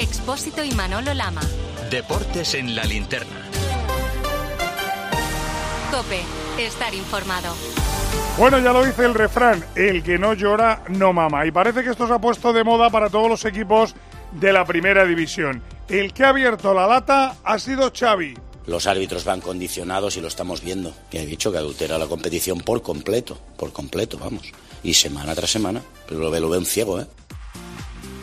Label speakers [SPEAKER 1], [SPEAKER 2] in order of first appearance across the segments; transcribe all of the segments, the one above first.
[SPEAKER 1] Expósito y Manolo Lama.
[SPEAKER 2] Deportes en la linterna.
[SPEAKER 1] Cope, estar informado.
[SPEAKER 3] Bueno, ya lo dice el refrán, el que no llora no mama. Y parece que esto se ha puesto de moda para todos los equipos de la primera división. El que ha abierto la lata ha sido Xavi.
[SPEAKER 4] Los árbitros van condicionados y lo estamos viendo. Y he dicho que adultera la competición por completo, por completo, vamos. Y semana tras semana. Pero lo ve, lo ve un ciego, ¿eh?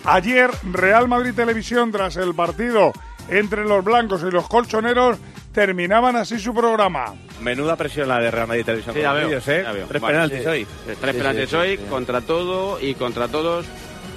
[SPEAKER 3] Ayer, Real Madrid Televisión, tras el partido entre los blancos y los colchoneros, terminaban así su programa.
[SPEAKER 5] Menuda presión la de Real Madrid Televisión.
[SPEAKER 6] Sí, ya veo,
[SPEAKER 5] ¿eh?
[SPEAKER 6] ya veo.
[SPEAKER 5] Tres
[SPEAKER 6] Vale,
[SPEAKER 5] penaltis
[SPEAKER 6] sí.
[SPEAKER 5] hoy.
[SPEAKER 6] Tres
[SPEAKER 5] Sí,
[SPEAKER 6] penaltis
[SPEAKER 5] sí,
[SPEAKER 6] hoy
[SPEAKER 5] sí.
[SPEAKER 6] contra todo y contra todos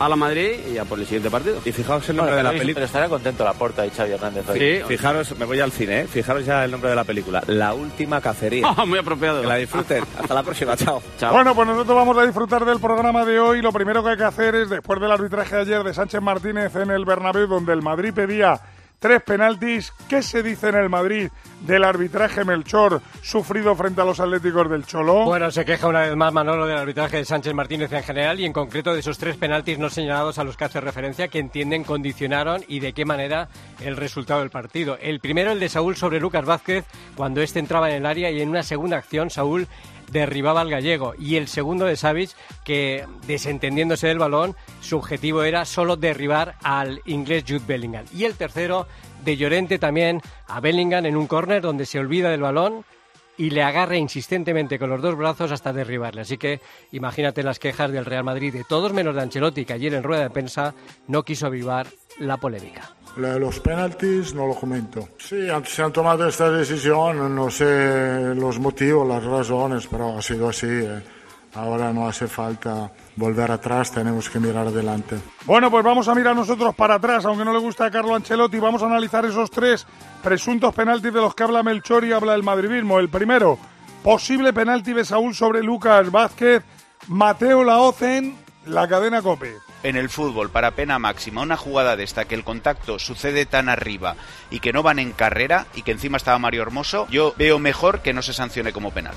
[SPEAKER 6] a la Madrid y ya por el siguiente partido.
[SPEAKER 5] Y fijaos el nombre de la película.
[SPEAKER 7] Pero estará contento la porta y Xavi Hernández hoy.
[SPEAKER 6] Sí,
[SPEAKER 5] Fijaros, me voy al cine, ¿eh? Fijaros ya el nombre de la película. La última cacería.
[SPEAKER 6] Oh, muy apropiado.
[SPEAKER 5] Que la disfruten. Hasta la próxima, chao.
[SPEAKER 6] Chao.
[SPEAKER 3] Bueno, pues nosotros vamos a disfrutar del programa de hoy. Lo primero que hay que hacer es, después del arbitraje ayer de Sánchez Martínez en el Bernabéu, donde el Madrid pedía tres penaltis, ¿qué se dice en el Madrid del arbitraje Melchor sufrido frente a los Atléticos del Cholo?
[SPEAKER 8] Bueno, se queja una vez más Manolo del arbitraje de Sánchez Martínez en general y en concreto de esos tres penaltis no señalados a los que hace referencia que entienden condicionaron y de qué manera el resultado del partido. El primero, el de Saúl sobre Lucas Vázquez, cuando este entraba en el área y en una segunda acción Saúl derribaba al gallego. Y el segundo de Savic, que desentendiéndose del balón, su objetivo era solo derribar al inglés Jude Bellingham. Y el tercero de Llorente también a Bellingham en un córner donde se olvida del balón y le agarra insistentemente con los dos brazos hasta derribarle. Así que imagínate las quejas del Real Madrid de todos menos de Ancelotti, que ayer en rueda de prensa no quiso avivar la polémica.
[SPEAKER 9] Los penaltis no lo comento. Sí, se han tomado esta decisión, no sé los motivos, las razones, pero ha sido así. eh. Ahora no hace falta volver atrás, tenemos que mirar adelante.
[SPEAKER 3] Bueno, pues vamos a mirar nosotros para atrás, aunque no le gusta a Carlo Ancelotti, vamos a analizar esos tres presuntos penaltis de los que habla Melchor y habla el madridismo. El primero, posible penalti de Saúl sobre Lucas Vázquez, Mateo Laozen, la cadena Cope.
[SPEAKER 10] en el fútbol para pena máxima una jugada de esta que el contacto sucede tan arriba y que no van en carrera y que encima estaba Mario Hermoso, yo veo mejor que no se sancione como penal.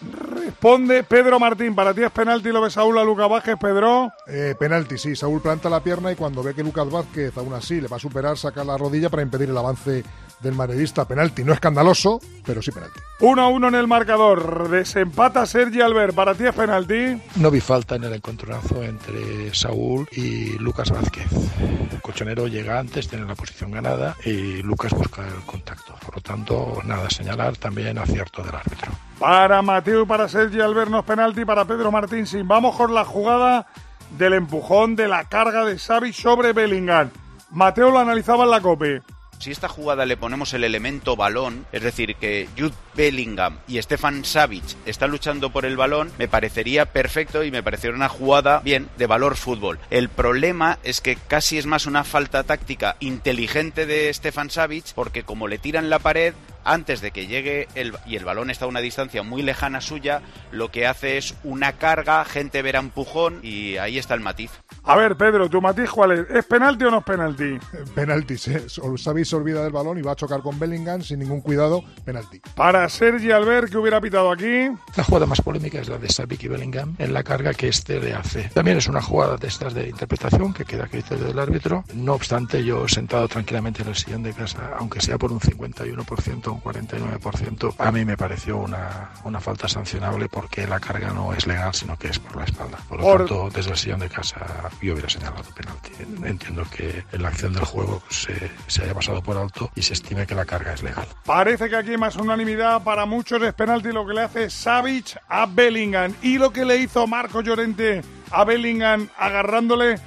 [SPEAKER 3] Responde Pedro Martín, para ti es penalti lo de Saúl a Lucas Vázquez, Pedro.
[SPEAKER 11] Eh, penalti, sí. Saúl planta la pierna y cuando ve que Lucas Vázquez aún así le va a superar, saca la rodilla para impedir el avance del madridista. Penalti, no escandaloso, pero sí penalti.
[SPEAKER 3] 1 a 1 en el marcador. Desempata Sergi Albert, para ti es penalti.
[SPEAKER 12] No vi falta en el encontronazo entre Saúl y Lucas Vázquez. El colchonero llega antes, tiene la posición ganada y Lucas busca el contacto. Por lo tanto, nada a señalar, también acierto del árbitro.
[SPEAKER 3] Para Mateo y para Sergi Albert no es penalti, para Pedro Martín sin. Vamos con la jugada del empujón de la carga de Xavi sobre Bellingham. Mateo lo analizaba en la COPE.
[SPEAKER 10] Si esta jugada le ponemos el elemento balón, es decir, que Jude Bellingham y Stefan Savic están luchando por el balón, me parecería perfecto y me parecería una jugada bien de valor fútbol. El problema es que casi es más una falta táctica inteligente de Stefan Savic porque como le tiran la pared antes de que llegue el, y el balón está a una distancia muy lejana suya, lo que hace es una carga, gente verá empujón y ahí está el matiz.
[SPEAKER 3] A ver, Pedro, ¿tu matiz cuál es? ¿Es penalti o no es penalti?
[SPEAKER 11] Eh, Penalti, sí. Xavi se olvida del balón y va a chocar con Bellingham sin ningún cuidado. Penalti.
[SPEAKER 3] Para Sergi Albert, que hubiera pitado aquí.
[SPEAKER 12] La jugada más polémica es la de Savic y Bellingham en la carga que este le hace. También es una jugada de estas de interpretación que queda a criterio del árbitro. No obstante, yo sentado tranquilamente en el sillón de casa, aunque sea por un 51% o un 49%, a mí me pareció una, una falta sancionable porque la carga no es legal, sino que es por la espalda. Por lo
[SPEAKER 3] Por-
[SPEAKER 12] tanto, desde el sillón de casa yo hubiera señalado penalti. Entiendo que en la acción del juego se, se haya pasado por alto y se estime que la carga es legal.
[SPEAKER 3] Parece que aquí hay más unanimidad. Para muchos es penalti lo que le hace Savic a Bellingham. Y lo que le hizo Marco Llorente a Bellingham agarrándole.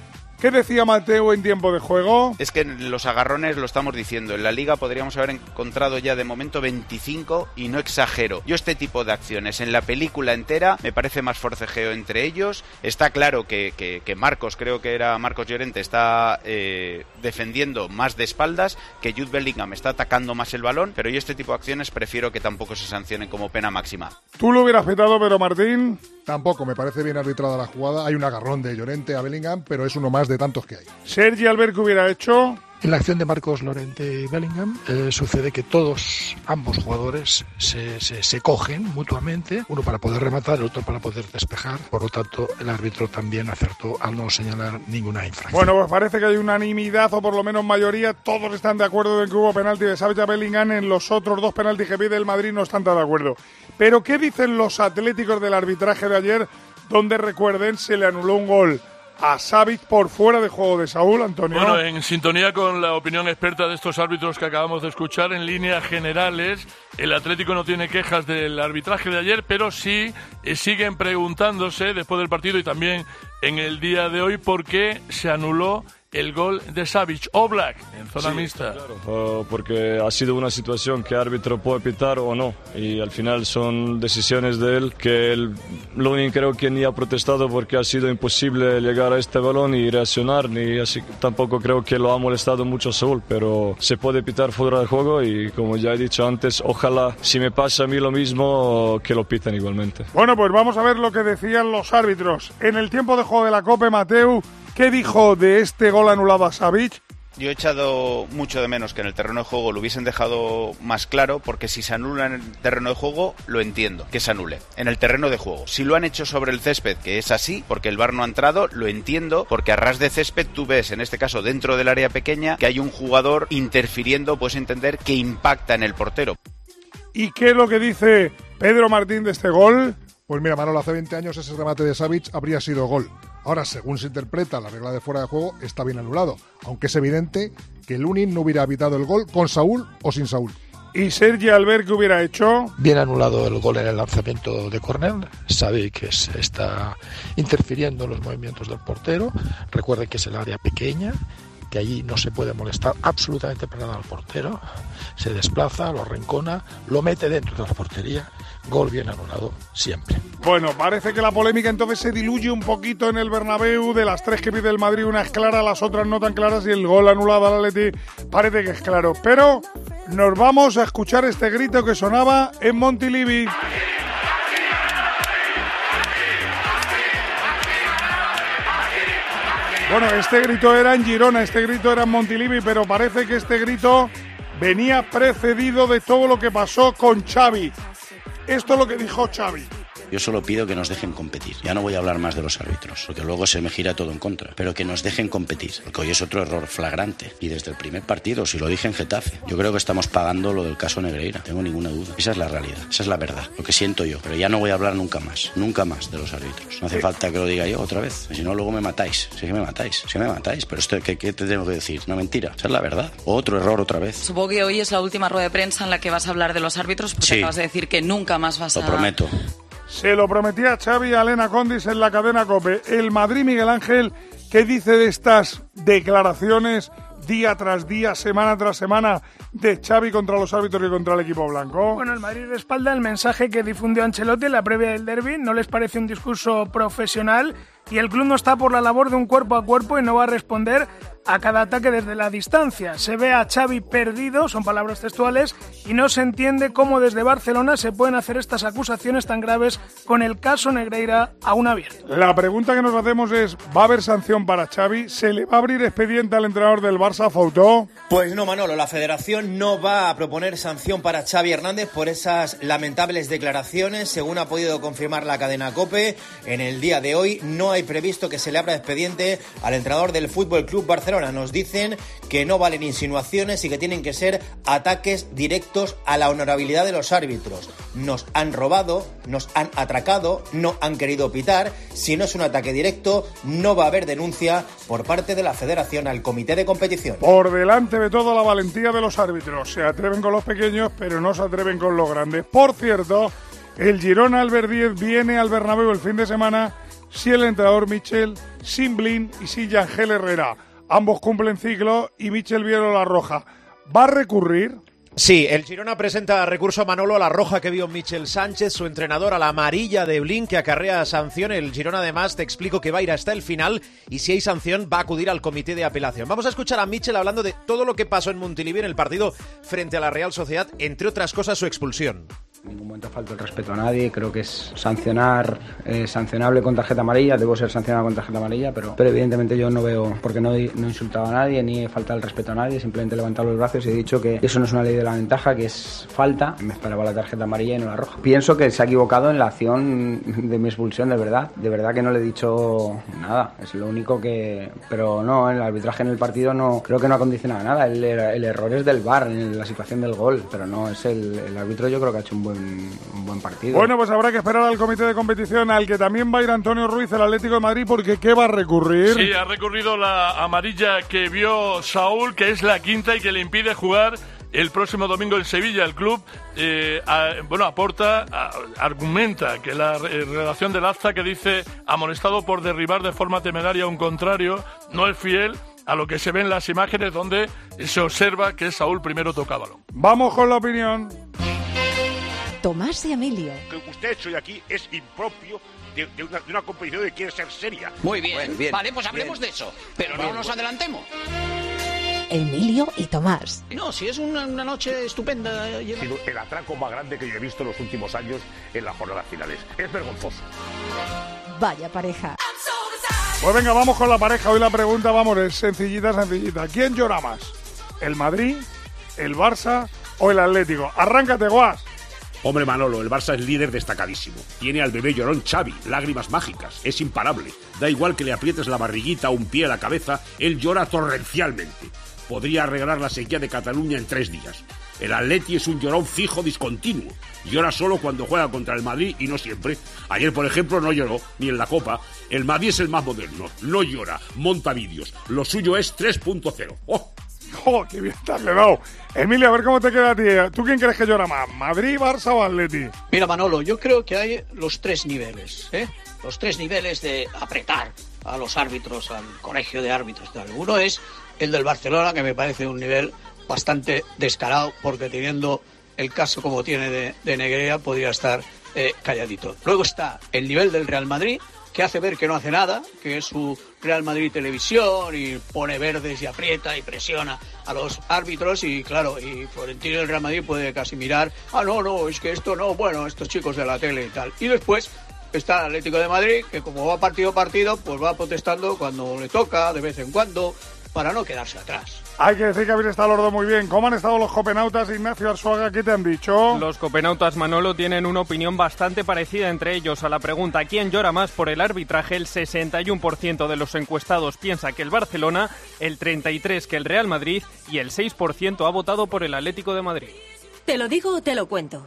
[SPEAKER 3] ¿Qué decía Mateo en tiempo de juego?
[SPEAKER 10] Es que en los agarrones lo estamos diciendo. En la liga podríamos haber encontrado ya de momento 25 y no exagero. Yo este tipo de acciones en la película entera me parece más forcejeo entre ellos. Está claro que, que- que Marcos, creo que era Marcos Llorente, está eh, defendiendo más de espaldas, que Jude Bellingham está atacando más el balón, pero yo este tipo de acciones prefiero que tampoco se sancionen como pena máxima.
[SPEAKER 3] Tú lo hubieras petado, pero Martín.
[SPEAKER 11] Tampoco me parece bien arbitrada la jugada. Hay un agarrón de Llorente a Bellingham, pero es uno más de tantos que hay.
[SPEAKER 3] Sergi Albert, ¿qué hubiera hecho?
[SPEAKER 12] En la acción de Marcos Lorente y Bellingham eh, sucede que todos, ambos jugadores, se, se, cogen mutuamente, uno para poder rematar, el otro para poder despejar. Por lo tanto, el árbitro también acertó al no señalar ninguna infracción.
[SPEAKER 3] Bueno, pues parece que hay unanimidad, o por lo menos mayoría, todos están de acuerdo en que hubo penalti de Savage Bellingham. En los otros dos penaltis que pide el Madrid no están tan de acuerdo. Pero, ¿qué dicen los atléticos del arbitraje de ayer? Donde, recuerden, se le anuló un gol a Savic por fuera de juego de Saúl, Antonio.
[SPEAKER 13] Bueno, en sintonía con la opinión experta de estos árbitros que acabamos de escuchar, en líneas generales, el Atlético no tiene quejas del arbitraje de ayer, pero sí eh, siguen preguntándose después del partido y también en el día de hoy por qué se anuló el gol de Savic o Black en zona
[SPEAKER 14] sí,
[SPEAKER 13] mixta.
[SPEAKER 14] Claro, uh, porque ha sido una situación que el árbitro puede pitar o no y al final son decisiones de él que el Lunin creo que ni ha protestado porque ha sido imposible llegar a este balón y reaccionar ni así tampoco creo que lo ha molestado mucho a Saúl pero se puede pitar fuera de juego y como ya he dicho antes ojalá si me pasa a mí lo mismo que lo pitan igualmente.
[SPEAKER 3] Bueno pues vamos a ver lo que decían los árbitros en el tiempo de juego de la Copa Mateu ¿Qué dijo de este gol anulado a Savic?
[SPEAKER 10] Yo he echado mucho de menos que en el terreno de juego lo hubiesen dejado más claro, porque si se anula en el terreno de juego, lo entiendo, que se anule. En el terreno de juego. Si lo han hecho sobre el césped, que es así, porque el bar no ha entrado, lo entiendo, porque a ras de césped tú ves, en este caso dentro del área pequeña, que hay un jugador interfiriendo, puedes entender, que impacta en el portero.
[SPEAKER 3] ¿Y qué es lo que dice Pedro Martín de este gol?
[SPEAKER 11] Pues mira, Manolo, hace 20 años ese remate de Savic habría sido gol. Ahora, según se interpreta la regla de fuera de juego, está bien anulado, aunque es evidente que Lunin no hubiera evitado el gol con Saúl o sin Saúl.
[SPEAKER 3] ¿Y Sergi Albert qué hubiera hecho?
[SPEAKER 12] Bien anulado el gol en el lanzamiento de córner. Sabe que se está interfiriendo en los movimientos del portero. Recuerde que es el área pequeña, que allí no se puede molestar absolutamente para nada al portero. Se desplaza, lo arrancona, lo mete dentro de la portería. Gol bien anulado siempre.
[SPEAKER 3] Bueno, parece que la polémica entonces se diluye un poquito en el Bernabéu. De las tres que pide el Madrid, una es clara, las otras no tan claras y el gol anulado al Atleti parece que es claro. Pero nos vamos a escuchar este grito que sonaba en Montilivi. Bueno, este grito era en Girona, este grito era en Montilivi, pero parece que este grito venía precedido de todo lo que pasó con Xavi. Esto es lo que dijo Xavi.
[SPEAKER 4] Yo solo pido que nos dejen competir. Ya no voy a hablar más de los árbitros, porque luego se me gira todo en contra. Pero que nos dejen competir, porque hoy es otro error flagrante. Y desde el primer partido, si lo dije en Getafe, yo creo que estamos pagando lo del caso Negreira. Tengo ninguna duda. Esa es la realidad, esa es la verdad, lo que siento yo. Pero ya no voy a hablar nunca más, nunca más de los árbitros. No hace falta que lo diga yo otra vez. Si no, luego me matáis. Si que me matáis, si me matáis. Pero esto, ¿qué, ¿qué te tengo que decir? No mentira, esa es la verdad. Otro error otra vez.
[SPEAKER 15] Supongo que hoy es la última rueda de prensa en la que vas a hablar de los árbitros, porque
[SPEAKER 4] Sí.
[SPEAKER 15] acabas de decir que nunca más vas
[SPEAKER 4] Lo
[SPEAKER 15] a...
[SPEAKER 4] prometo.
[SPEAKER 3] Se lo prometía Xavi a Elena Condis en la cadena COPE. El Madrid, Miguel Ángel, ¿qué dice de estas declaraciones día tras día, semana tras semana, de Xavi contra los árbitros y contra el equipo blanco?
[SPEAKER 16] Bueno, el Madrid respalda el mensaje que difundió Ancelotti en la previa del derby. No les parece un discurso profesional y el club no está por la labor de un cuerpo a cuerpo y no va a responder a cada ataque desde la distancia. Se ve a Xavi perdido, son palabras textuales, y no se entiende cómo desde Barcelona se pueden hacer estas acusaciones tan graves con el caso Negreira aún abierto.
[SPEAKER 3] La pregunta que nos hacemos es, ¿va a haber sanción para Xavi? ¿Se le va a abrir expediente al entrenador del Barça, Fautó?
[SPEAKER 17] Pues no, Manolo, la federación no va a proponer sanción para Xavi Hernández por esas lamentables declaraciones. Según ha podido confirmar la cadena COPE, en el día de hoy no hay previsto que se le abra expediente al entrenador del Fútbol Club Barcelona. Nos dicen que no valen insinuaciones y que tienen que ser ataques directos a la honorabilidad de los árbitros. Nos han robado, nos han atracado, no han querido pitar. Si no es un ataque directo, no va a haber denuncia por parte de la federación al comité de competición.
[SPEAKER 3] Por delante de todo la valentía de los árbitros. Se atreven con los pequeños, pero no se atreven con los grandes. Por cierto, el Girona Albert 10 viene al Bernabéu el fin de semana si el entrenador Michel, sin Blin y sin Yangel Herrera. Ambos cumplen ciclo y Michel vieron la roja. ¿Va a recurrir?
[SPEAKER 18] Sí, el Girona presenta recurso a Manolo a la roja que vio Michel Sánchez, su entrenador, a la amarilla de Blin que acarrea sanción. El Girona además te explico que va a ir hasta el final y si hay sanción va a acudir al comité de apelación. Vamos a escuchar a Michel hablando de todo lo que pasó en Montilivi en el partido frente a la Real Sociedad, entre otras cosas su expulsión.
[SPEAKER 19] En ningún momento falta el respeto a nadie. Creo que es sancionar, eh, sancionable con tarjeta amarilla. Debo ser sancionado con tarjeta amarilla, pero, pero evidentemente yo no veo, porque no, he- no he insultado a nadie ni he faltado el respeto a nadie. Simplemente he levantado los brazos y he dicho que eso no es una ley de la ventaja, que es falta. Me esperaba la tarjeta amarilla y no la roja. Pienso que se ha equivocado en la acción de mi expulsión, de verdad. De verdad que no le he dicho nada. Es lo único que. Pero no, el arbitraje en el partido no creo que no ha condicionado nada. El, el error es del VAR en la situación del gol, pero no es el, el árbitro. Yo creo que ha hecho un buen, un buen partido.
[SPEAKER 3] Bueno, pues habrá que esperar al comité de competición al que también va a ir Antonio Ruiz, el Atlético de Madrid, porque ¿qué va a recurrir?
[SPEAKER 13] Sí, ha recurrido la amarilla que vio Saúl, que es la quinta y que le impide jugar el próximo domingo en Sevilla. El club, eh, a- bueno, aporta, a- argumenta que la re- redacción del acta que dice amonestado por derribar de forma temeraria a un contrario no es fiel a lo que se ve en las imágenes donde se observa que Saúl primero toca balón.
[SPEAKER 3] Vamos con la opinión.
[SPEAKER 20] Tomás y Emilio.
[SPEAKER 21] Lo que usted ha hecho hoy aquí es impropio de, de una, de una competición que quiere ser seria.
[SPEAKER 22] Muy bien.
[SPEAKER 21] Bueno, bien,
[SPEAKER 22] Vale, pues hablemos
[SPEAKER 21] bien.
[SPEAKER 22] de eso. Pero
[SPEAKER 21] Bien,
[SPEAKER 22] no nos adelantemos.
[SPEAKER 20] Emilio y Tomás.
[SPEAKER 22] No, si es una, una noche estupenda. llena-
[SPEAKER 21] Sino el atraco más grande que yo he visto en los últimos años en las jornadas finales. Es vergonzoso.
[SPEAKER 20] Vaya pareja.
[SPEAKER 3] Pues venga, vamos con la pareja. Hoy la pregunta, vamos, es sencillita, sencillita. ¿Quién llora más? ¿El Madrid, el Barça o el Atlético? Arráncate, Guas.
[SPEAKER 21] Hombre Manolo, el Barça es líder destacadísimo. Tiene al bebé llorón Xavi, lágrimas mágicas, es imparable. Da igual que le aprietes la barriguita o un pie a la cabeza, él llora torrencialmente. Podría arreglar la sequía de Cataluña en tres días. El Atleti es un llorón fijo discontinuo. Llora solo cuando juega contra el Madrid y no siempre. Ayer, por ejemplo, no lloró, ni en la Copa. El Madrid es el más moderno. No llora, monta vídeos. Lo suyo es 3.0. ¡Oh!
[SPEAKER 3] ¡Oh, qué bien te has quedado! Emilio, a ver cómo te queda a ti. ¿Tú quién crees que llora más? ¿Madrid, Barça o Atleti?
[SPEAKER 22] Mira, Manolo, yo creo que hay los tres niveles, ¿eh? Los tres niveles de apretar a los árbitros, al colegio de árbitros. Tal. Uno es el del Barcelona, que me parece un nivel bastante descarado, porque teniendo el caso como tiene de, de Negrea, podría estar eh, calladito. Luego está el nivel del Real Madrid, que hace ver que no hace nada, que es su Real Madrid Televisión y pone verdes y aprieta y presiona a los árbitros y claro, y Florentino del Real Madrid puede casi mirar, ah, no, no, es que esto no, bueno, estos chicos de la tele y tal. Y después está el Atlético de Madrid, que como va partido a partido, pues va protestando cuando le toca, de vez en cuando, para no quedarse atrás.
[SPEAKER 3] Hay que decir que habéis estado los dos muy bien. ¿Cómo han estado los copenautas, Ignacio Arzuaga? ¿Qué te han dicho?
[SPEAKER 23] Los copenautas Manolo tienen una opinión bastante parecida entre ellos. A la pregunta ¿quién llora más por el arbitraje? El 61% de los encuestados piensa que el Barcelona, el 33% que el Real Madrid y el 6% ha votado por el Atlético de Madrid.
[SPEAKER 24] ¿Te lo digo o te lo cuento?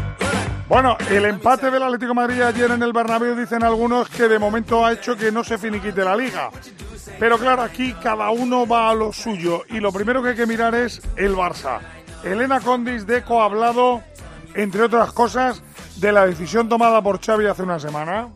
[SPEAKER 3] Bueno, el empate del Atlético de Madrid ayer en el Bernabéu dicen algunos que de momento ha hecho que no se finiquite la liga. Pero claro, aquí cada uno va a lo suyo y lo primero que hay que mirar es el Barça. Elena Condis Deco ha hablado, entre otras cosas, de la decisión tomada por Xavi hace una semana.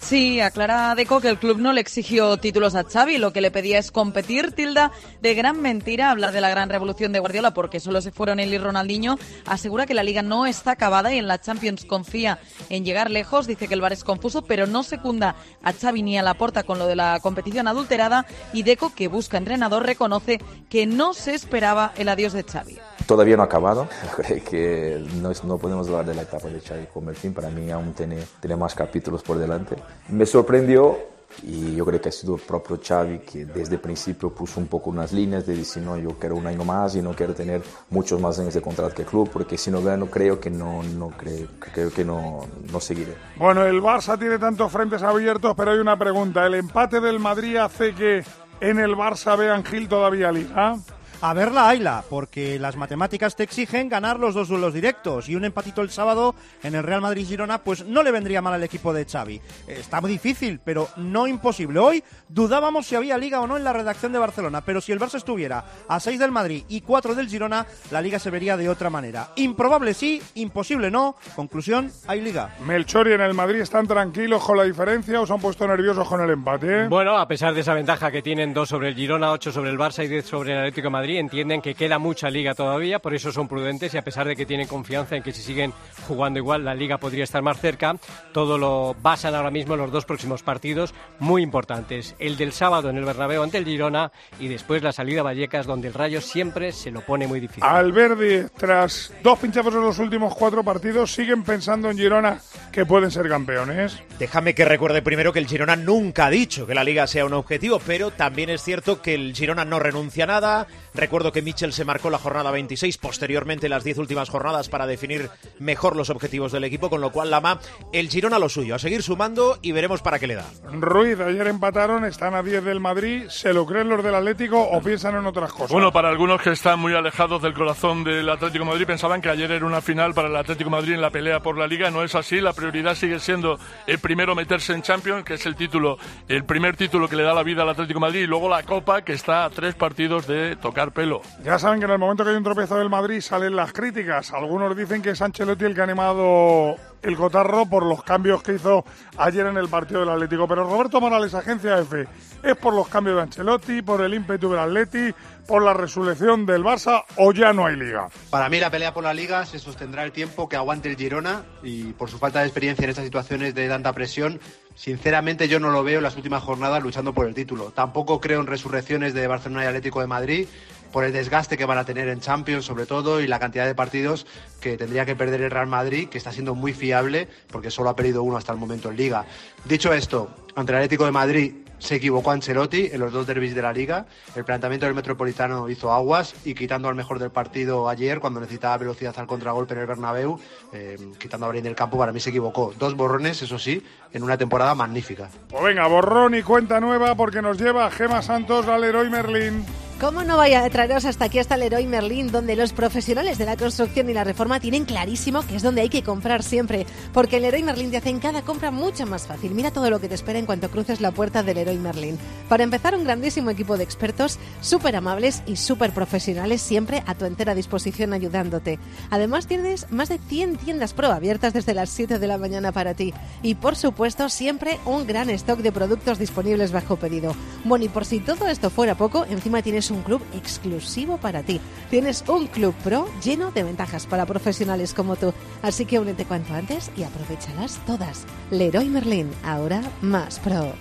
[SPEAKER 25] Sí, aclara Deco que el club no le exigió títulos a Xavi, lo que le pedía es competir, tilda de gran mentira hablar de la gran revolución de Guardiola porque solo se fueron él y Ronaldinho, asegura que la liga no está acabada y en la Champions confía en llegar lejos, dice que el bar es confuso, pero no secunda a Xavi ni a la porta con lo de la competición adulterada. Y Deco, que busca entrenador, reconoce que no se esperaba el adiós de Xavi.
[SPEAKER 26] Todavía no ha acabado, que no, podemos hablar de la etapa de Xavi como el fin, para mí aún tiene más capítulos por delante. Me sorprendió y yo creo que ha sido el propio Xavi que desde el principio puso un poco unas líneas de decir, no, yo quiero un año más y no quiero tener muchos más años de contrato que el club, porque si no gano creo que no, no creo que no, no seguiré.
[SPEAKER 3] Bueno, el Barça tiene tantos frentes abiertos, pero hay una pregunta. ¿El empate del Madrid hace que en el Barça vean Gil todavía liga?
[SPEAKER 27] A verla, Ayla, porque las matemáticas te exigen ganar los dos duelos directos y un empatito el sábado en el Real Madrid-Girona pues no le vendría mal al equipo de Xavi. Está muy difícil, pero no imposible. Hoy dudábamos si había liga o no en la redacción de Barcelona, pero si el Barça estuviera a 6 del Madrid y 4 del Girona, la liga se vería de otra manera. Improbable sí, imposible no. Conclusión, hay liga.
[SPEAKER 3] Melchor y en el Madrid están tranquilos con la diferencia o se han puesto nerviosos con el empate.
[SPEAKER 8] Bueno, a pesar de esa ventaja que tienen dos sobre el Girona, ocho sobre el Barça y diez sobre el Atlético de Madrid, Madrid entienden que queda mucha liga todavía, por eso son prudentes y a pesar de que tienen confianza en que si siguen jugando igual la liga podría estar más cerca, todo lo basan ahora mismo en los dos próximos partidos muy importantes. El del sábado en el Bernabéu ante el Girona y después la salida a Vallecas donde el Rayo siempre se lo pone muy difícil.
[SPEAKER 3] Alberdi, tras dos pinchazos en los últimos cuatro partidos, siguen pensando en Girona que pueden ser campeones.
[SPEAKER 18] Déjame que recuerde primero que el Girona nunca ha dicho que la liga sea un objetivo, pero también es cierto que el Girona no renuncia a nada. Recuerdo que Mitchell se marcó la jornada 26, posteriormente las 10 últimas jornadas para definir mejor los objetivos del equipo, con lo cual Lama, el Girona lo suyo, a seguir sumando y veremos para qué le da.
[SPEAKER 3] Ruiz, ayer empataron, están a 10 del Madrid, ¿se lo creen los del Atlético o piensan en otras cosas?
[SPEAKER 13] Bueno, para algunos que están muy alejados del corazón del Atlético de Madrid pensaban que ayer era una final para el Atlético de Madrid en la pelea por la liga, no es así, la prioridad sigue siendo el primero meterse en Champions, que es el título, el primer título que le da la vida al Atlético de Madrid y luego la Copa que está a tres partidos de tocar pelo.
[SPEAKER 3] Ya saben que en el momento que hay un tropiezo del Madrid salen las críticas. Algunos dicen que es Ancelotti el que ha animado el cotarro por los cambios que hizo ayer en el partido del Atlético. Pero Roberto Morales, agencia F, ¿es por los cambios de Ancelotti, por el ímpetu del Atleti, por la resurrección del Barça o ya no hay liga?
[SPEAKER 28] Para mí la pelea por la liga se sostendrá el tiempo que aguante el Girona y por su falta de experiencia en estas situaciones de tanta presión Sinceramente yo no lo veo en las últimas jornadas luchando por el título. Tampoco creo en resurrecciones de Barcelona y Atlético de Madrid por el desgaste que van a tener en Champions sobre todo y la cantidad de partidos que tendría que perder el Real Madrid, que está siendo muy fiable porque solo ha perdido uno hasta el momento en Liga. Dicho esto, ante el Atlético de Madrid se equivocó Ancelotti en los dos derbis de la Liga. El planteamiento del Metropolitano hizo aguas y quitando al mejor del partido ayer cuando necesitaba velocidad al contragolpe en el Bernabéu, eh, quitando a Brin del campo, para mí se equivocó. Dos borrones, eso sí, en una temporada magnífica.
[SPEAKER 3] Pues venga, borrón y cuenta nueva porque nos lleva Gema Santos al Leroy Merlin.
[SPEAKER 20] ¿Cómo no vaya a traeros hasta aquí, hasta Leroy Merlin, donde los profesionales de la construcción y la reforma tienen clarísimo que es donde hay que comprar siempre? Porque el Leroy Merlin te hace en cada compra mucho más fácil. Mira todo lo que te espera en cuanto cruces la puerta del Leroy Merlin. Para empezar, un grandísimo equipo de expertos, súper amables y súper profesionales, siempre a tu entera disposición ayudándote. Además, tienes más de 100 tiendas pro abiertas desde las 7 de la mañana para ti. Y por supuesto, siempre un gran stock de productos disponibles bajo pedido. Bueno, y por si todo esto fuera poco, encima tienes un club exclusivo para ti. Tienes un club pro lleno de ventajas para profesionales como tú. Así que únete cuanto antes y aprovechalas todas. Leroy Merlin, ahora más pro.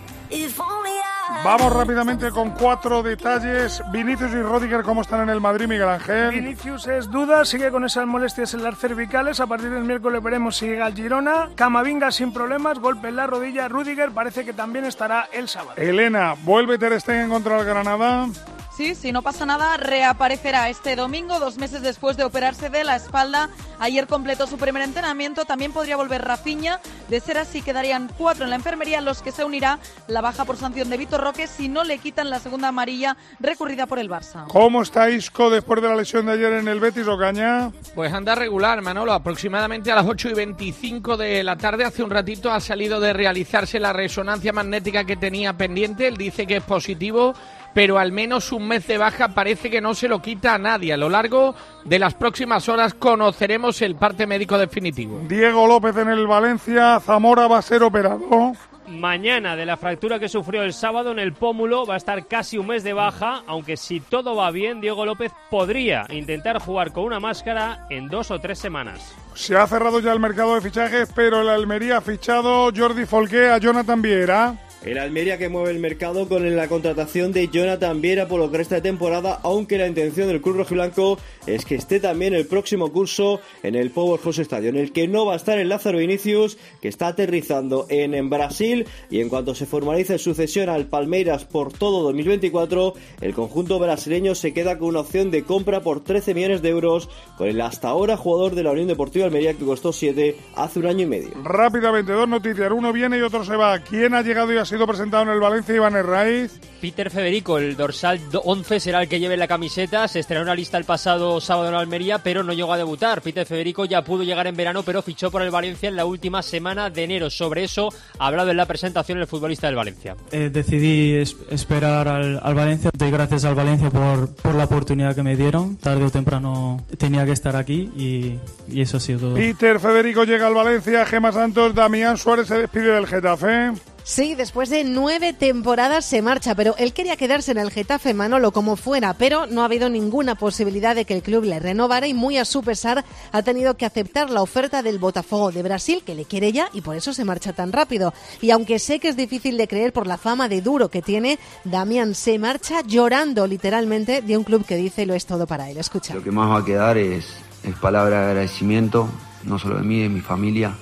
[SPEAKER 3] Vamos rápidamente con cuatro detalles. Vinicius y Rodiger, ¿cómo están en el Madrid, Miguel Ángel?
[SPEAKER 16] Vinicius es duda, sigue con esas molestias en las cervicales. A partir del miércoles veremos si llega al Girona. Camavinga sin problemas, golpe en la rodilla. Rudiger parece que también estará el sábado.
[SPEAKER 3] Elena, ¿vuelve Ter Stegen contra el Granada?
[SPEAKER 25] Sí, si no pasa nada, reaparecerá este domingo, dos meses después de operarse de la espalda. Ayer completó su primer entrenamiento. También podría volver Rafiña. De ser así, quedarían cuatro en la enfermería, los que se unirá la baja por sanción de Vitor Roque si no le quitan la segunda amarilla recurrida por el Barça.
[SPEAKER 3] ¿Cómo está Isco después de la lesión de ayer en el Betis Ocaña?
[SPEAKER 29] Pues anda regular, Manolo. Aproximadamente a las 8 y 25 de la tarde, hace un ratito, ha salido de realizarse la resonancia magnética que tenía pendiente. Él dice que es positivo pero al menos un mes de baja parece que no se lo quita a nadie. A lo largo de las próximas horas conoceremos el parte médico definitivo.
[SPEAKER 3] Diego López en el Valencia, Zamora va a ser operado.
[SPEAKER 30] Mañana de la fractura que sufrió el sábado en el pómulo va a estar casi un mes de baja, aunque si todo va bien, Diego López podría intentar jugar con una máscara en dos o tres semanas.
[SPEAKER 3] Se ha cerrado ya el mercado de fichajes, pero el Almería ha fichado Jordi Folqué a Jonathan Viera.
[SPEAKER 31] El Almería que mueve el mercado con la contratación de Jonathan Viera por lo que resta de temporada, aunque la intención del club rojiblanco es que esté también el próximo curso en el Powerhouse Stadium, el que no va a estar en Lázaro Vinicius, que está aterrizando en, en Brasil y en cuanto se formalice sucesión al Palmeiras por todo 2024, el conjunto brasileño se queda con una opción de compra por 13 millones de euros con el hasta ahora jugador de la Unión Deportiva Almería que costó 7 hace un año y medio.
[SPEAKER 3] Rápidamente, dos noticias, uno viene y otro se va. ¿Quién ha llegado y ha sido presentado en el Valencia, Iván Herraiz.
[SPEAKER 30] Peter Federico, el dorsal 11, será el que lleve la camiseta. Se estrenó una lista el pasado sábado en Almería, pero no llegó a debutar. Peter Federico ya pudo llegar en verano, pero fichó por el Valencia en la última semana de enero. Sobre eso ha hablado en la presentación el futbolista del Valencia.
[SPEAKER 32] Eh, decidí esperar al, Valencia. Doy gracias al Valencia por, por, la oportunidad que me dieron. Tarde o temprano tenía que estar aquí y, y eso ha sido todo.
[SPEAKER 3] Peter Federico llega al Valencia. Gema Santos, Damián Suárez se despide del Getafe.
[SPEAKER 20] Sí, después de nueve temporadas se marcha, pero él quería quedarse en el Getafe Manolo como fuera, pero no ha habido ninguna posibilidad de que el club le renovara y muy a su pesar ha tenido que aceptar la oferta del Botafogo de Brasil, que le quiere ya y por eso se marcha tan rápido. Y aunque sé que es difícil de creer por la fama de duro que tiene, Damián se marcha llorando literalmente de un club que dice lo es todo para él. Escucha.
[SPEAKER 33] Lo que más va a quedar es, es palabra de agradecimiento, no solo de mí, de mi familia,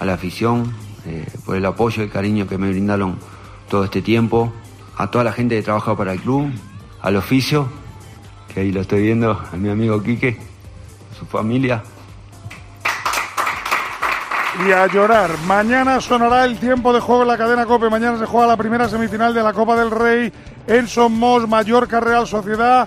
[SPEAKER 33] a la afición, eh, por el apoyo y el cariño que me brindaron todo este tiempo, a toda la gente que trabaja para el club, al oficio, que ahí lo estoy viendo, a mi amigo Quique, a su familia.
[SPEAKER 3] Y a llorar. Mañana sonará el tiempo de juego en la cadena COPE. Mañana se juega la primera semifinal de la Copa del Rey en Somos, Mallorca, Real Sociedad.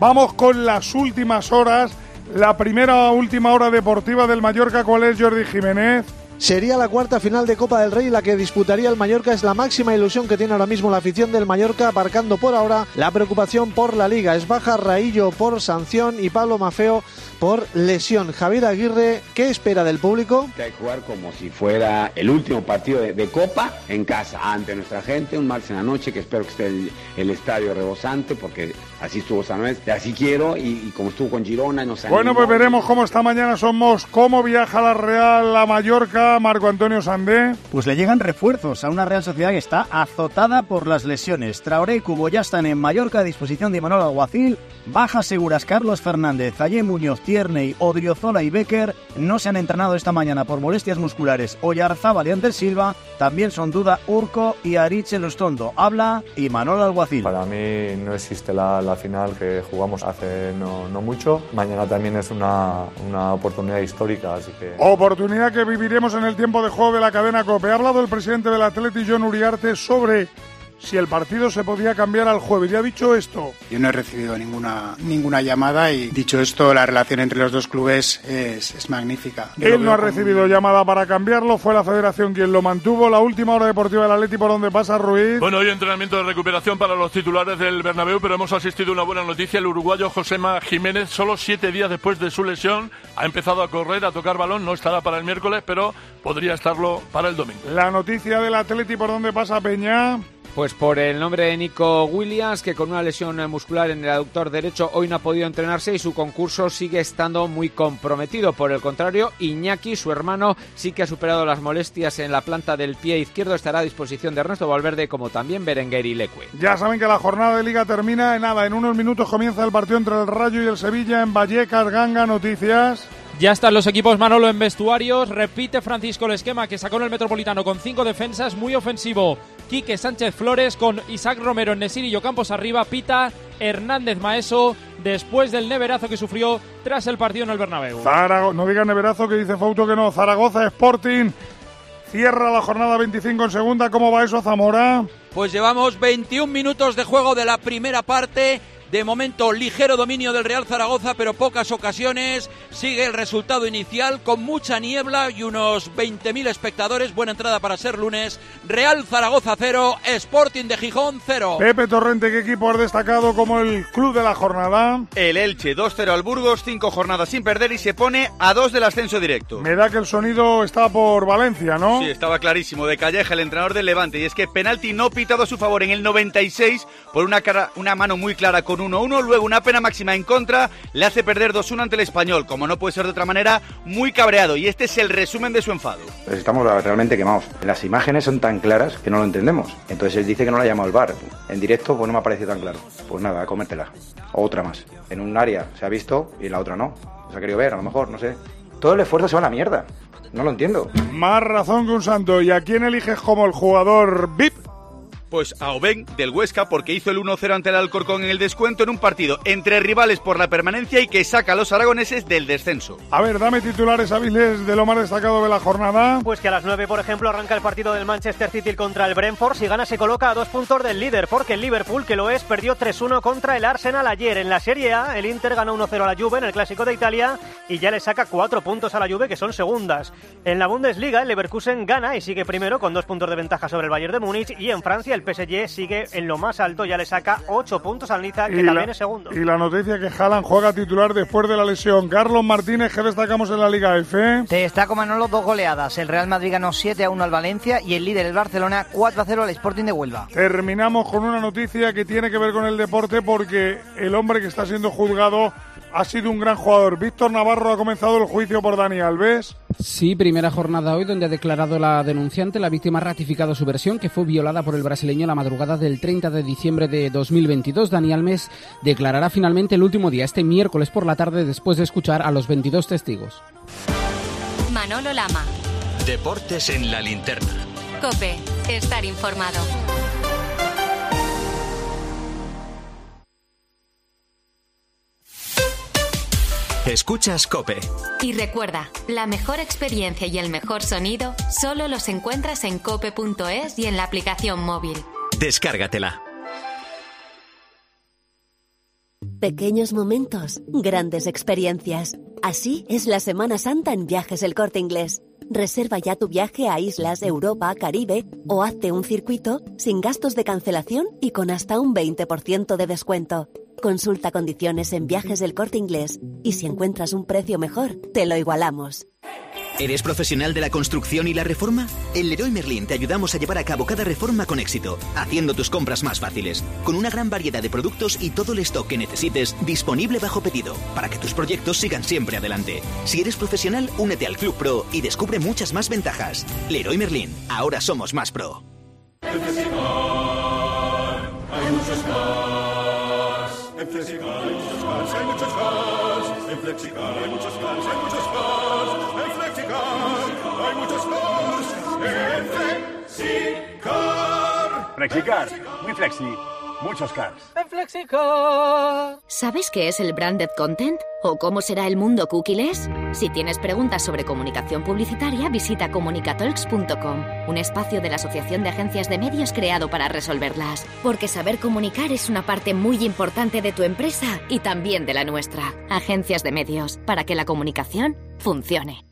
[SPEAKER 3] Vamos con las últimas horas. La primera última hora deportiva del Mallorca, ¿cuál es Jordi Jiménez?
[SPEAKER 34] Sería la cuarta final de Copa del Rey la que disputaría el Mallorca. Es la máxima ilusión que tiene ahora mismo la afición del Mallorca, aparcando por ahora la preocupación por la liga. Es baja Raillo por sanción y Pablo Mafeo por lesión. Javier Aguirre, ¿qué espera del público?
[SPEAKER 35] Hay que jugar como si fuera el último partido de, Copa en casa, ante nuestra gente, un martes en la noche, que espero que esté el estadio rebosante, porque así estuvo San Luis, así quiero, y, y como estuvo con Girona, nos
[SPEAKER 3] Bueno, pues veremos cómo está mañana Somos, cómo viaja la Real a Mallorca, Marco Antonio Sandé.
[SPEAKER 31] Pues le llegan refuerzos a una Real Sociedad que está azotada por las lesiones. Traoré y Cubo ya están en Mallorca a disposición de Manuel Alguacil. Bajas seguras Carlos Fernández, Ayé Muñoz, Tierney, Odriozola y Becker no se han entrenado esta mañana por molestias musculares. Oyarzábal y Ander Silva también son duda Urco y Ariche Lostondo. Habla y Manuel Alguacil.
[SPEAKER 36] Para mí no existe la, la final que jugamos hace no, no mucho. Mañana también es una, una oportunidad histórica, así que...
[SPEAKER 3] Oportunidad que viviremos en el tiempo de juego de la cadena COPE. Ha hablado el presidente del Atleti, John Uriarte, sobre si el partido se podía cambiar al jueves. Ya ha dicho esto.
[SPEAKER 37] Yo no he recibido ninguna, ninguna llamada y dicho esto, la relación entre los dos clubes es, es magnífica. Yo
[SPEAKER 3] Él no ha recibido llamada para cambiarlo, fue la federación quien lo mantuvo. La última hora deportiva del Atleti por donde pasa Ruiz.
[SPEAKER 13] Bueno, hoy entrenamiento de recuperación para los titulares del Bernabéu, pero hemos asistido a una buena noticia. El uruguayo Josema Jiménez, solo siete días después de su lesión, ha empezado a correr, a tocar balón. No estará para el miércoles, pero podría estarlo para el domingo.
[SPEAKER 3] La noticia del Atleti por donde pasa Peña.
[SPEAKER 38] Pues por el nombre de Nico Williams, que con una lesión muscular en el aductor derecho hoy no ha podido entrenarse y su concurso sigue estando muy comprometido. Por el contrario, Iñaki, su hermano, sí que ha superado las molestias en la planta del pie izquierdo. Estará a disposición de Ernesto Valverde, como también Berenguer y Leque.
[SPEAKER 3] Ya saben que la jornada de liga termina en nada. En unos minutos comienza el partido entre el Rayo y el Sevilla en Vallecas, Ganga, noticias.
[SPEAKER 39] Ya están los equipos Manolo en vestuarios. Repite Francisco el esquema que sacó en el Metropolitano con cinco defensas, muy ofensivo. Quique Sánchez Flores con Isaac Romero, Nesiri y Ocampos arriba. Pita Hernández Maeso después del neverazo que sufrió tras el partido en el Bernabéu.
[SPEAKER 3] Zarago- no diga neverazo que dice Fauto que no. Zaragoza Sporting cierra la jornada 25 en segunda. ¿Cómo va eso, Zamora?
[SPEAKER 40] Pues llevamos 21 minutos de juego de la primera parte. De momento, ligero dominio del Real Zaragoza, pero pocas ocasiones. Sigue el resultado inicial con mucha niebla y unos 20.000 espectadores. Buena entrada para ser lunes. Real Zaragoza 0, Sporting de Gijón 0.
[SPEAKER 3] Pepe Torrente, ¿qué equipo has destacado como el club de la jornada?
[SPEAKER 10] El Elche 2-0 al Burgos, cinco jornadas sin perder y se pone a dos del ascenso directo.
[SPEAKER 3] Me da que el sonido está por Valencia, ¿no?
[SPEAKER 10] Sí, estaba clarísimo de Calleja, el entrenador del Levante. Y es que penalti no pitado a su favor en el 96 por una, cara, una mano muy clara con 1-1. Luego una pena máxima en contra le hace perder 2-1 ante el español. Como no puede ser de otra manera, muy cabreado. Y este es el resumen de su enfado.
[SPEAKER 26] Pues estamos realmente quemados. Las imágenes son tan claras que no lo entendemos. Entonces él dice que no la ha llamado el bar. En directo pues no me ha parecido tan claro. Pues nada, a comértela. O otra más. En un área se ha visto y en la otra no. Se ha querido ver, a lo mejor, no sé. Todo el esfuerzo se va a la mierda. No lo entiendo.
[SPEAKER 3] Más razón que un santo. ¿Y a quién eliges como el jugador VIP?
[SPEAKER 10] Pues a Oben del Huesca porque hizo el 1-0 ante el Alcorcón en el descuento en un partido entre rivales por la permanencia y que saca a los aragoneses del descenso.
[SPEAKER 3] A ver, dame titulares hábiles de lo más destacado de la jornada.
[SPEAKER 41] Pues que a las 9, por ejemplo, arranca el partido del Manchester City contra el Brentford. Si gana, se coloca a dos puntos del líder, porque el Liverpool, que lo es, perdió 3-1 contra el Arsenal ayer. En la Serie A, el Inter ganó 1-0 a la Juve en el Clásico de Italia y ya le saca cuatro puntos a la Juve, que son segundas. En la Bundesliga, el Leverkusen gana y sigue primero con dos puntos de ventaja sobre el Bayern de Múnich. Y en Francia, el el PSG sigue en lo más alto, ya le saca 8 puntos al Niza, que
[SPEAKER 3] Y
[SPEAKER 41] también
[SPEAKER 3] la,
[SPEAKER 41] es segundo.
[SPEAKER 3] y la noticia que Haaland juega titular después de la lesión. Carlos Martínez, que destacamos en la Liga F.
[SPEAKER 42] Te destaco Manolo dos goleadas. El Real Madrid ganó 7 a 1 al Valencia y el líder el Barcelona 4 a 0 al Sporting de Huelva.
[SPEAKER 3] Terminamos con una noticia que tiene que ver con el deporte porque el hombre que está siendo juzgado ha sido un gran jugador. Víctor Navarro ha comenzado el juicio por Dani Alves.
[SPEAKER 43] Sí, primera jornada hoy donde ha declarado la denunciante. La víctima ha ratificado su versión que fue violada por el brasileño la madrugada del 30 de diciembre de 2022. Dani Alves declarará finalmente el último día, este miércoles por la tarde, después de escuchar a los 22 testigos.
[SPEAKER 44] Manolo Lama.
[SPEAKER 45] Deportes en la linterna.
[SPEAKER 44] Cope. Estar informado.
[SPEAKER 45] Escuchas Cope.
[SPEAKER 44] Y recuerda, la mejor experiencia y el mejor sonido solo los encuentras en cope.es y en la aplicación móvil.
[SPEAKER 45] Descárgatela.
[SPEAKER 46] Pequeños momentos, grandes experiencias. Así es la Semana Santa en Viajes El Corte Inglés. Reserva ya tu viaje a islas, Europa, Caribe o hazte un circuito sin gastos de cancelación y con hasta un 20% de descuento. Consulta condiciones en Viajes del Corte Inglés y si encuentras un precio mejor, te lo igualamos.
[SPEAKER 45] ¿Eres profesional de la construcción y la reforma? En Leroy Merlin te ayudamos a llevar a cabo cada reforma con éxito, haciendo tus compras más fáciles, con una gran variedad de productos y todo el stock que necesites disponible bajo pedido, para que tus proyectos sigan siempre adelante. Si eres profesional, únete al Club Pro y descubre muchas más ventajas. Leroy Merlin, ahora somos más pro.
[SPEAKER 47] Hay muchos. En Flexicar hay muchos cars, hay muchos cars. En Flexicar hay muchos cars, hay muchos cars. En Flexicar hay muchos cars. En Flexicar.
[SPEAKER 48] Flexicar, muy flexi, muchos cars.
[SPEAKER 44] En Flexicar. ¿Sabes qué es el branded content? ¿O cómo será el mundo cookies? Si tienes preguntas sobre comunicación publicitaria, visita comunicatalks.com, un espacio de la Asociación de Agencias de Medios creado para resolverlas. Porque saber comunicar es una parte muy importante de tu empresa y también de la nuestra. Agencias de Medios, para que la comunicación funcione.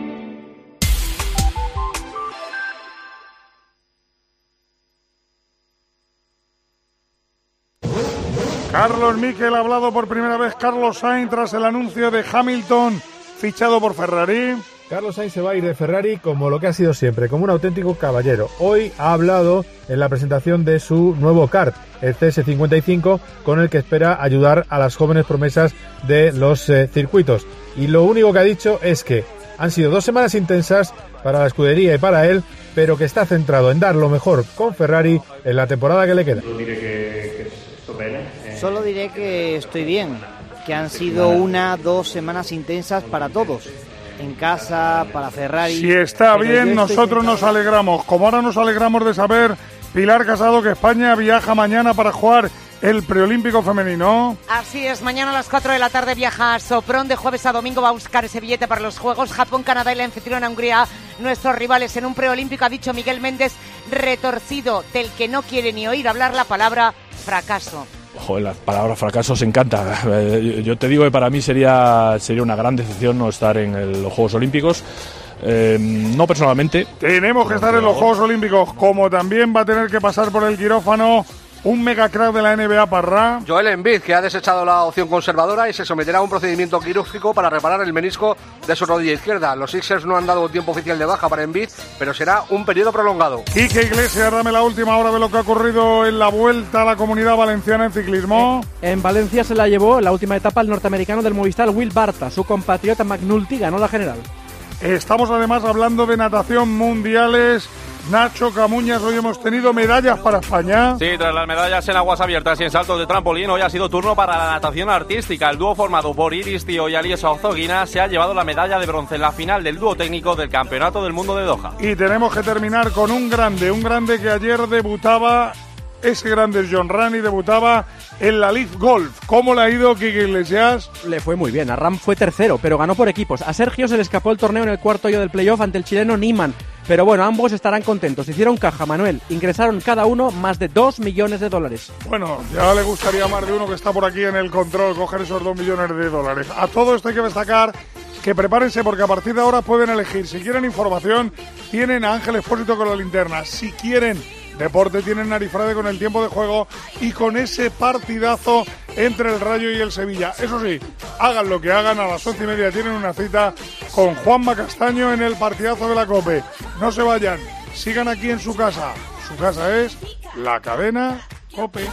[SPEAKER 3] Carlos Miquel ha hablado por primera vez Carlos Sainz tras el anuncio de Hamilton fichado por Ferrari.
[SPEAKER 49] Carlos Sainz se va a ir de Ferrari como lo que ha sido siempre, como un auténtico caballero. Hoy ha hablado en la presentación de su nuevo kart, el CS55, con el que espera ayudar a las jóvenes promesas de los eh, circuitos. Y lo único que ha dicho es que han sido dos semanas intensas para la escudería y para él, pero que está centrado en dar lo mejor con Ferrari en la temporada que le queda.
[SPEAKER 42] Solo diré que estoy bien, que han sido una, dos semanas intensas para todos. En casa, para Ferrari.
[SPEAKER 3] Si está bien, nosotros nos alegramos. Como ahora nos alegramos de saber, Pilar Casado, que España viaja mañana para jugar el preolímpico femenino.
[SPEAKER 50] Así es, mañana a las 4 de la tarde viaja a Sopron, de jueves a domingo va a buscar ese billete para los Juegos. Japón, Canadá y la anfitriona Hungría, nuestros rivales en un preolímpico, ha dicho Miguel Méndez, retorcido, del que no quiere ni oír hablar la palabra fracaso.
[SPEAKER 51] Joder, la palabra fracaso se encanta. Eh, Yo te digo que para mí sería, sería una gran decepción no estar en el- los Juegos Olímpicos. Eh, no personalmente.
[SPEAKER 3] Tenemos que estar en los Juegos Olímpicos, como también va a tener que pasar por el quirófano un mega crack de la NBA Parra.
[SPEAKER 52] Joel Embiid, que ha desechado la opción conservadora y se someterá a un procedimiento quirúrgico para reparar el menisco de su rodilla izquierda. Los Sixers no han dado tiempo oficial de baja para Embiid, pero será un periodo prolongado.
[SPEAKER 3] Quique Iglesias, dame la última hora de lo que ha ocurrido en la vuelta a la comunidad valenciana en ciclismo.
[SPEAKER 53] En Valencia se la llevó en la última etapa el norteamericano del Movistar Will Barta. Su compatriota McNulty ganó la general.
[SPEAKER 3] Estamos además hablando de natación mundiales. Nacho Camuñas, hoy hemos tenido medallas para España.
[SPEAKER 54] Sí, tras las medallas en aguas abiertas y en saltos de trampolín, hoy ha sido turno para la natación artística. El dúo formado por Iris Tío y Aliesa Ozoguina se ha llevado la medalla de bronce en la final del dúo técnico del Campeonato del Mundo de Doha.
[SPEAKER 3] Y tenemos que terminar con un grande, un grande que ayer debutaba ese grande John Rani debutaba en la Leaf Golf. ¿Cómo le ha ido Kike Iglesias?
[SPEAKER 53] Le fue muy bien. A Ram fue tercero, pero ganó por equipos. A Sergio se le escapó el torneo en el cuarto hoyo del playoff ante el chileno Niman. Pero bueno, ambos estarán contentos. Hicieron caja, Manuel. Ingresaron cada uno más de 2 millones de dólares.
[SPEAKER 3] Bueno, ya le gustaría más de uno que está por aquí en el control coger esos 2 millones de dólares. A todo esto hay que destacar que prepárense porque a partir de ahora pueden elegir. Si quieren información, tienen a Ángel Expósito con la linterna. Si quieren deporte, tienen Narifrade con el tiempo de juego y con ese partidazo entre el Rayo y el Sevilla. Eso sí, hagan lo que hagan, a las once y media tienen una cita con Juanma Castaño en el partidazo de la COPE. No se vayan, sigan aquí en su casa. Su casa es la cadena COPE.